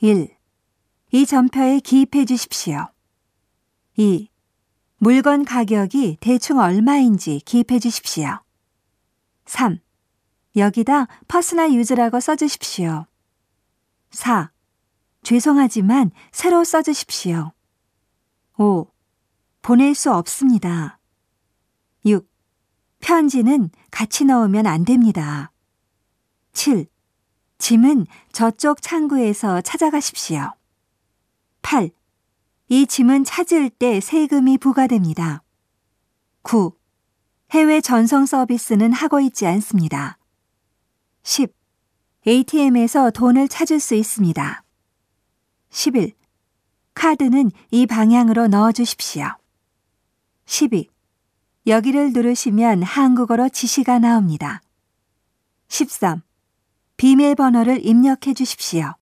1. 이 전표에 기입해 주십시오. 2. 물건 가격이 대충 얼마인지 기입해 주십시오. 3. 여기다 personal use라고 써주십시오. 4. 죄송하지만 새로 써주십시오. 5. 보낼 수 없습니다. 6. 편지는 같이 넣으면 안 됩니다. 7. 짐은 저쪽 창구에서 찾아가십시오. 8. 이 짐은 찾을 때 세금이 부과됩니다. 9. 해외 전송 서비스는 하고 있지 않습니다. 10. ATM에서 돈을 찾을 수 있습니다. 11. 카드는 이 방향으로 넣어 주십시오. 12. 여기를 누르시면 한국어로 지시가 나옵니다. 13. 비밀번호를 입력해 주십시오.